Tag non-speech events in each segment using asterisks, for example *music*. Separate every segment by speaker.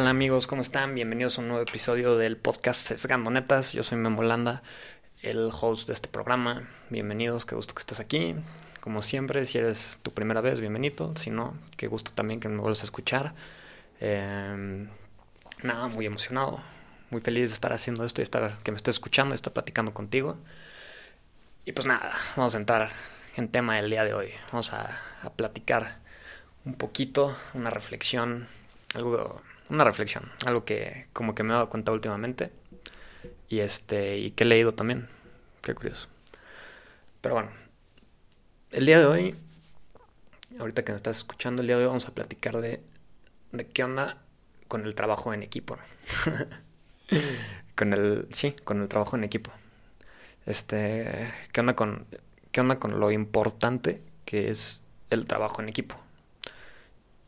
Speaker 1: tal amigos? ¿Cómo están? Bienvenidos a un nuevo episodio del podcast Sesgando Netas. Yo soy Memo Landa, el host de este programa. Bienvenidos, qué gusto que estés aquí. Como siempre, si eres tu primera vez, bienvenido. Si no, qué gusto también que me vuelvas a escuchar. Em, nada, muy emocionado, muy feliz de estar haciendo esto y estar, que me estés escuchando y estar platicando contigo. Y pues nada, vamos a entrar en tema del día de hoy. Vamos a, a platicar un poquito, una reflexión, algo una reflexión, algo que como que me he dado cuenta últimamente y este y que he leído también, qué curioso. Pero bueno, el día de hoy, ahorita que me estás escuchando, el día de hoy vamos a platicar de, de qué onda con el trabajo en equipo. *laughs* con el, sí, con el trabajo en equipo. Este, qué onda con, qué onda con lo importante que es el trabajo en equipo.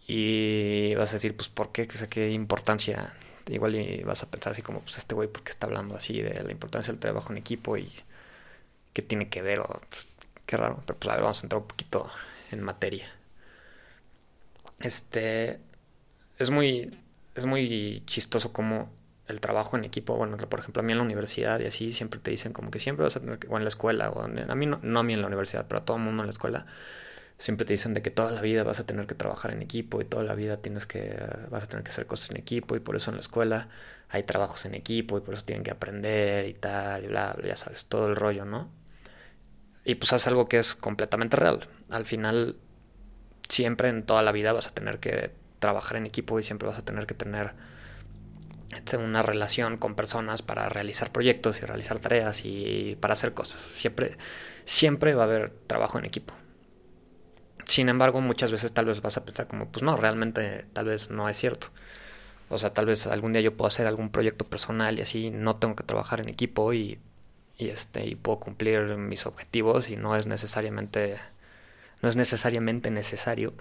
Speaker 1: Y vas a decir, pues, ¿por qué? O sea, ¿qué importancia? Igual y vas a pensar así como, pues, este güey, ¿por qué está hablando así de la importancia del trabajo en equipo y qué tiene que ver? O, pues, qué raro. Pero, pues, a ver, vamos a entrar un poquito en materia. Este, es muy, es muy chistoso como el trabajo en equipo, bueno, por ejemplo, a mí en la universidad y así siempre te dicen como que siempre vas a tener o en la escuela, o a mí no, no a mí en la universidad, pero a todo el mundo en la escuela, siempre te dicen de que toda la vida vas a tener que trabajar en equipo y toda la vida tienes que vas a tener que hacer cosas en equipo y por eso en la escuela hay trabajos en equipo y por eso tienen que aprender y tal y bla, bla ya sabes, todo el rollo, ¿no? Y pues es algo que es completamente real. Al final siempre en toda la vida vas a tener que trabajar en equipo y siempre vas a tener que tener este, una relación con personas para realizar proyectos y realizar tareas y para hacer cosas. Siempre siempre va a haber trabajo en equipo. Sin embargo, muchas veces tal vez vas a pensar como, pues no, realmente tal vez no es cierto. O sea, tal vez algún día yo puedo hacer algún proyecto personal y así no tengo que trabajar en equipo y, este y puedo cumplir mis objetivos y no es necesariamente no es necesariamente necesario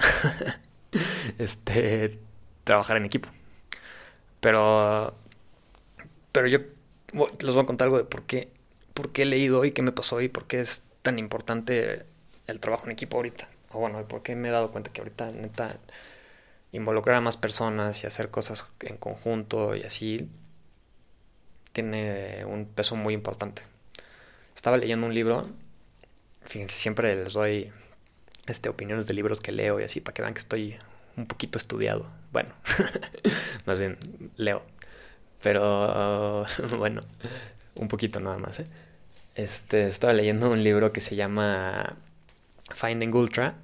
Speaker 1: *laughs* este trabajar en equipo. Pero pero yo les voy a contar algo de por qué por qué he leído y qué me pasó y por qué es tan importante el trabajo en equipo ahorita o bueno, porque me he dado cuenta que ahorita neta involucrar a más personas y hacer cosas en conjunto y así tiene un peso muy importante. Estaba leyendo un libro, fíjense, siempre les doy este, opiniones de libros que leo y así para que vean que estoy un poquito estudiado. Bueno, *laughs* más bien leo. Pero *laughs* bueno, un poquito nada más. ¿eh? Este, estaba leyendo un libro que se llama Finding Ultra,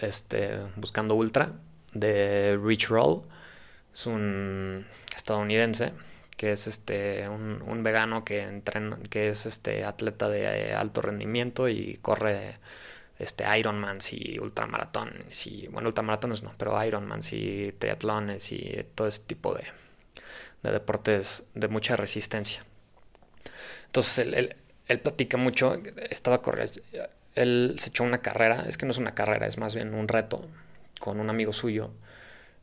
Speaker 1: este, Buscando Ultra, de Rich Roll. Es un estadounidense que es este un, vegano que entrena, que es este atleta de alto rendimiento y corre este Ironmans y ultramaratones y bueno ultramaratones no pero Ironmans y triatlones y todo ese tipo de, de deportes de mucha resistencia entonces él, él, él platica mucho estaba corriendo él se echó una carrera, es que no es una carrera, es más bien un reto con un amigo suyo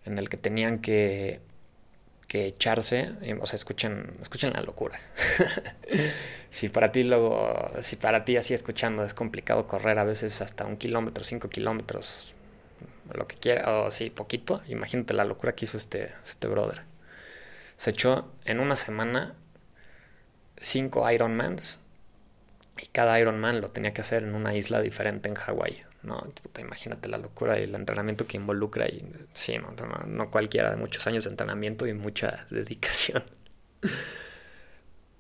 Speaker 1: en el que tenían que, que echarse, o sea, escuchen, escuchen la locura. *laughs* si para ti luego, si para ti así escuchando es complicado correr a veces hasta un kilómetro, cinco kilómetros, lo que quiera, o así poquito, imagínate la locura que hizo este, este brother. Se echó en una semana cinco Ironmans y cada Ironman lo tenía que hacer en una isla diferente en Hawái. No, imagínate la locura y el entrenamiento que involucra. Y sí, no, no, cualquiera, de muchos años de entrenamiento y mucha *laughs* dedicación.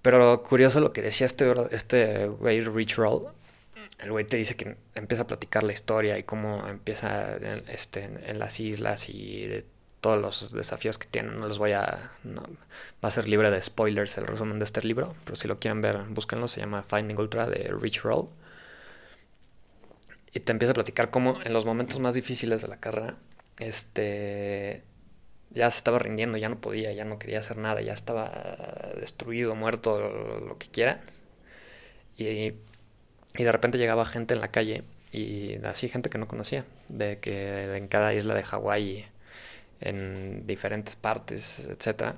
Speaker 1: Pero lo curioso lo que decía este, este güey Rich Roll, el güey te dice que empieza a platicar la historia y cómo empieza en, este, en las islas y de todos los desafíos que tienen. No los voy a. va a ser libre de spoilers el resumen de este libro, pero si lo quieren ver, búsquenlo. Se llama Finding Ultra de Rich Roll. Y te empieza a platicar cómo en los momentos más difíciles de la carrera, este. Ya se estaba rindiendo, ya no podía, ya no quería hacer nada, ya estaba destruido, muerto, lo, que quiera. Y, y de repente llegaba gente en la calle, y así gente que no conocía, de que en cada isla de Hawái en diferentes partes, etcétera.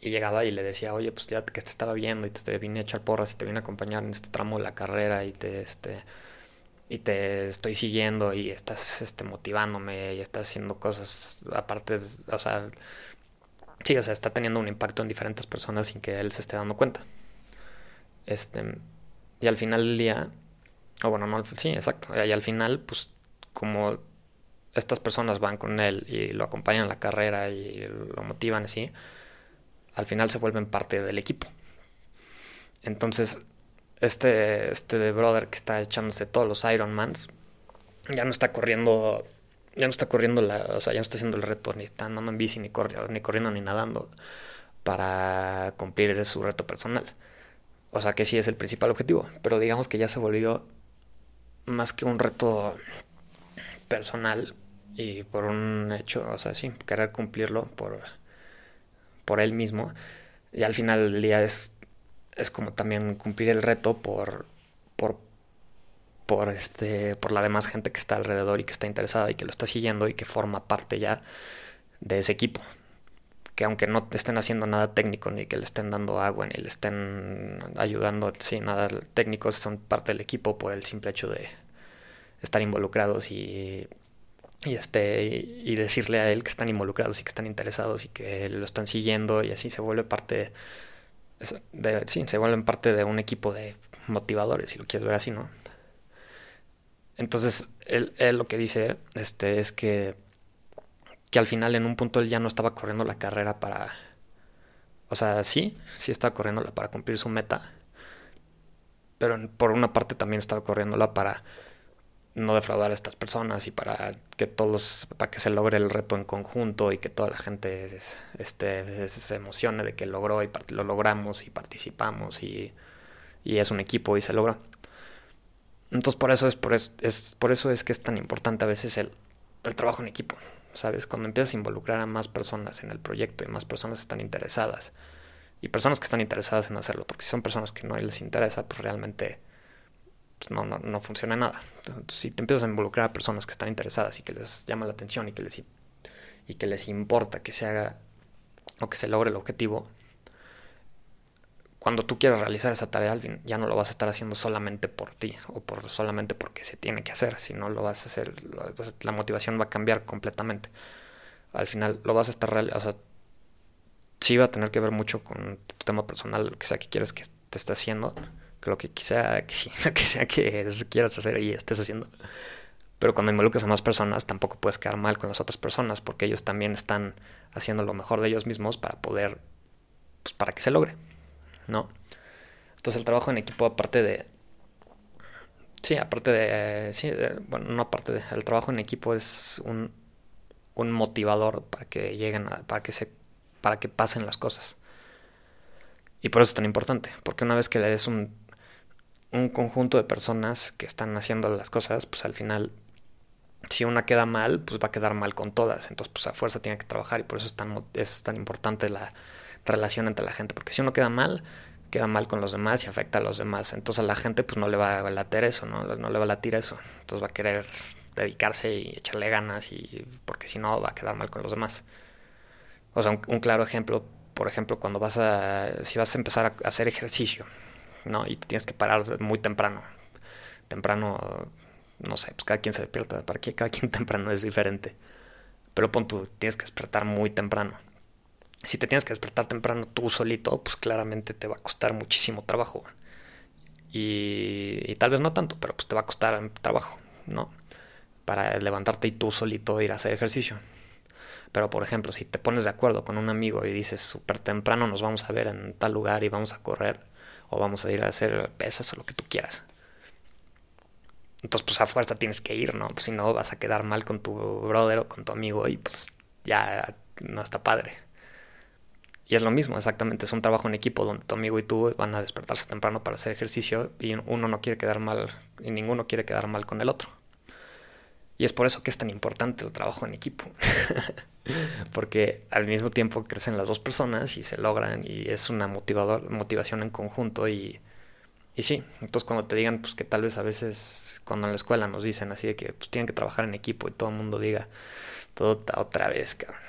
Speaker 1: Y llegaba y le decía, oye, pues ya que te estaba viendo y te vine a echar porras y te vine a acompañar en este tramo de la carrera y te, este, y te estoy siguiendo y estás este, motivándome y estás haciendo cosas aparte, o sea, Sí, o sea, está teniendo un impacto en diferentes personas sin que él se esté dando cuenta. Este, y al final del día, o bueno, no, sí, exacto. Y al final, pues, como estas personas van con él y lo acompañan en la carrera y lo motivan así, al final se vuelven parte del equipo. Entonces, este, este brother que está echándose todos los Ironmans, ya no está corriendo, ya no está corriendo o sea, ya no está haciendo el reto, ni está andando en bici, ni, corriendo, ni corriendo, ni nadando para cumplir su reto personal. O sea que sí es el principal objetivo, pero digamos que ya se volvió más que un reto personal y por un hecho, o sea, sí, querer cumplirlo por, por él mismo. Y al final del día es, es como también cumplir el reto por, por, por, este, por la demás gente que está alrededor y que está interesada y que lo está siguiendo y que forma parte ya de ese equipo. Que aunque no te estén haciendo nada técnico, ni que le estén dando agua, ni le estén ayudando, sí, nada técnico, son parte del equipo por el simple hecho de estar involucrados y, y, este, y decirle a él que están involucrados y que están interesados y que lo están siguiendo y así se vuelve parte de, sí, se vuelven parte de un equipo de motivadores, si lo quieres ver así, ¿no? Entonces, él, lo que dice este, es que, que al final en un punto él ya no estaba corriendo la carrera para... O sea, sí, sí estaba corriéndola para cumplir su meta, pero por una parte también estaba corriéndola para no defraudar a estas personas y para que todos, para que se logre el reto en conjunto y que toda la gente este, se emocione de que logró y lo logramos y participamos y, y es un equipo y se logró. Entonces por eso es por, es, por eso es que es tan importante a veces el, el trabajo en equipo. ¿Sabes? Cuando empiezas a involucrar a más personas en el proyecto y más personas están interesadas y personas que están interesadas en hacerlo, porque si son personas que no les interesa, pues realmente pues no, no, no, funciona nada. Si te empiezas a involucrar a personas que están interesadas y que les llama la atención y que les, y que les importa que se haga o que se logre el objetivo, cuando tú quieras realizar esa tarea, ya no lo vas a estar haciendo solamente por ti o por solamente porque se tiene que hacer, sino lo vas a hacer, la motivación va a cambiar completamente. Al final lo vas a estar, o sea, sí va a tener que ver mucho con tu tema personal, lo que sea que quieres que te esté haciendo, que lo que quizá, que *laughs* que sea que quieras hacer y estés haciendo. Pero cuando involucras a más personas, tampoco puedes quedar mal con las otras personas, porque ellos también están haciendo lo mejor de ellos mismos para poder, pues para que se logre. ¿no? Entonces el trabajo en equipo, aparte de... Sí, aparte de... Sí, bueno, no aparte de... El trabajo en equipo es un, un motivador para que lleguen a, para que se para que pasen las cosas. Y por eso es tan importante, porque una vez que le des un, un conjunto de personas que están haciendo las cosas, pues al final, si una queda mal, pues va a quedar mal con todas. Entonces, pues a fuerza tiene que trabajar y por eso es tan, es tan importante la, relación entre la gente, porque si uno queda mal, queda mal con los demás y afecta a los demás. Entonces a la gente pues no le va a latir eso, ¿no? No le va a latir eso. Entonces va a querer dedicarse y echarle ganas y porque si no va a quedar mal con los demás. O sea, un, claro ejemplo, por ejemplo, cuando vas a si vas a empezar a hacer ejercicio, ¿no? Y te tienes que parar muy temprano. Temprano no sé, pues cada quien se despierta, para que cada quien *laughs* temprano es diferente. Pero pon tú, tienes que despertar muy temprano si te tienes que despertar temprano tú solito, pues claramente te va a costar muchísimo trabajo. Y, tal vez no tanto, pero pues te va a costar trabajo, ¿no? Para levantarte y tú solito ir a hacer ejercicio. Pero por ejemplo, si te pones de acuerdo con un amigo y dices súper temprano nos vamos a ver en tal lugar y vamos a correr, o vamos a ir a hacer pesas o lo que tú quieras. Entonces, pues a fuerza tienes que ir, ¿no? Pues si no, vas a quedar mal con tu brother o con tu amigo y pues ya no está padre. Y es lo mismo, exactamente, es un trabajo en equipo donde tu amigo y tú van a despertarse temprano para hacer ejercicio y uno no quiere quedar mal y ninguno quiere quedar mal con el otro. Y es por eso que es tan importante el trabajo en equipo. *laughs* Porque al mismo tiempo crecen las dos personas y se logran y es una motivador, motivación en conjunto y, y sí, entonces cuando te digan pues que tal vez a veces cuando en la escuela nos dicen así de que pues tienen que trabajar en equipo y todo el mundo diga todo otra vez, cabrón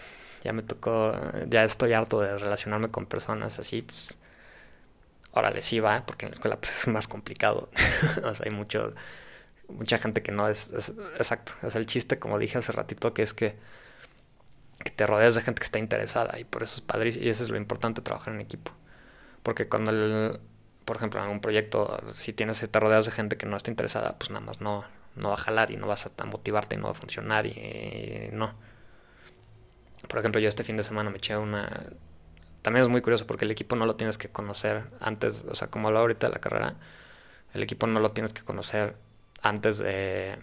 Speaker 1: ya me tocó, ya estoy harto de relacionarme con personas así, pues, órale, sí porque en la escuela pues es más complicado, *laughs* o sea, hay mucho, mucha gente que no es, exacto, es el chiste, como dije hace ratito, que es que que te rodees de gente que está interesada y por eso es padrísimo y eso es lo importante trabajar en equipo. Porque cuando el, por ejemplo, en un proyecto, si tienes, te rodeas de gente que no está interesada, pues nada más no, no va a jalar y no vas a motivarte y no va a funcionar y, no. Por ejemplo, yo este fin de semana me eché una... También es muy curioso porque el equipo no lo tienes que conocer antes, o sea, como hablo ahorita de la carrera, el equipo no lo tienes que conocer antes de,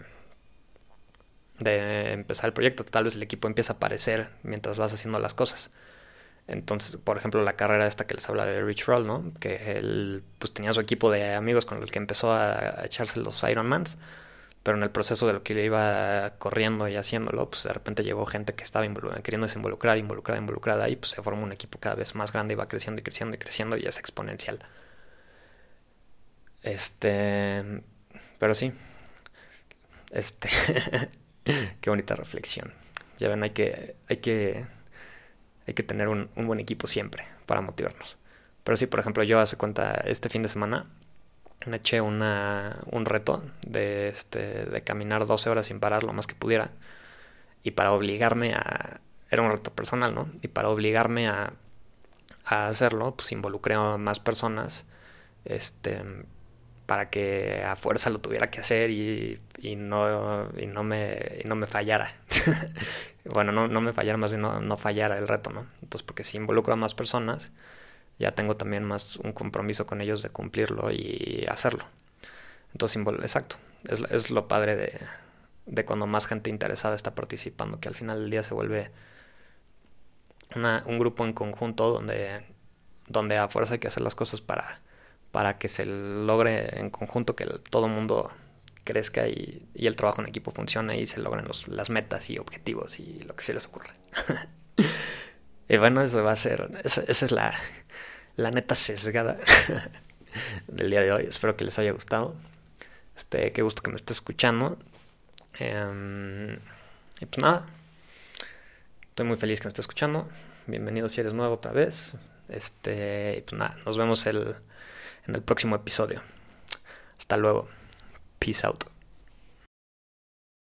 Speaker 1: de empezar el proyecto. Tal vez el equipo empieza a aparecer mientras vas haciendo las cosas. Entonces, por ejemplo, la carrera esta que les habla de Rich Roll, ¿no? Que él pues tenía su equipo de amigos con el que empezó a, echarse los Ironmans, pero en el proceso de lo que le iba corriendo y haciéndolo, pues de repente llegó gente que estaba queriéndose involucrar, involucrada, involucrada, y pues se formó un equipo cada vez más grande y va creciendo y creciendo y creciendo y es exponencial. Este, pero sí, este, *laughs* qué bonita reflexión. Ya ven, hay que, hay que hay que tener un, buen equipo siempre para motivarnos. Pero sí, por ejemplo, yo hace cuenta, este fin de semana me eché una, un reto de, este, de caminar 12 horas sin parar lo más que pudiera. Y para obligarme a... Era un reto personal, ¿no? Y para obligarme a, a hacerlo, pues involucré a más personas. Este, para que a fuerza lo tuviera que hacer y, y no, y no, me, y no me fallara. *laughs* bueno, no, no me fallara, más bien no, fallara el reto, ¿no? Entonces, porque si involucro a más personas, ya tengo también más un compromiso con ellos de cumplirlo y hacerlo. Entonces, exacto, es, es lo padre de, de cuando más gente interesada está participando, que al final del día se vuelve una, un grupo en conjunto donde, donde a fuerza hay que hacer las cosas para para que se logre en conjunto que todo mundo crezca y, el trabajo en equipo funcione y se logren las metas y objetivos y lo que se les ocurre. *laughs* y bueno, eso va a ser, esa es la, la neta sesgada *laughs* del día de hoy. Espero que les haya gustado. Este, qué gusto que me esté escuchando. Em, y pues nada, estoy muy feliz que me esté escuchando. Bienvenido si eres nuevo otra vez. Este, y pues nada, nos vemos el en el próximo episodio. Hasta luego. Peace out.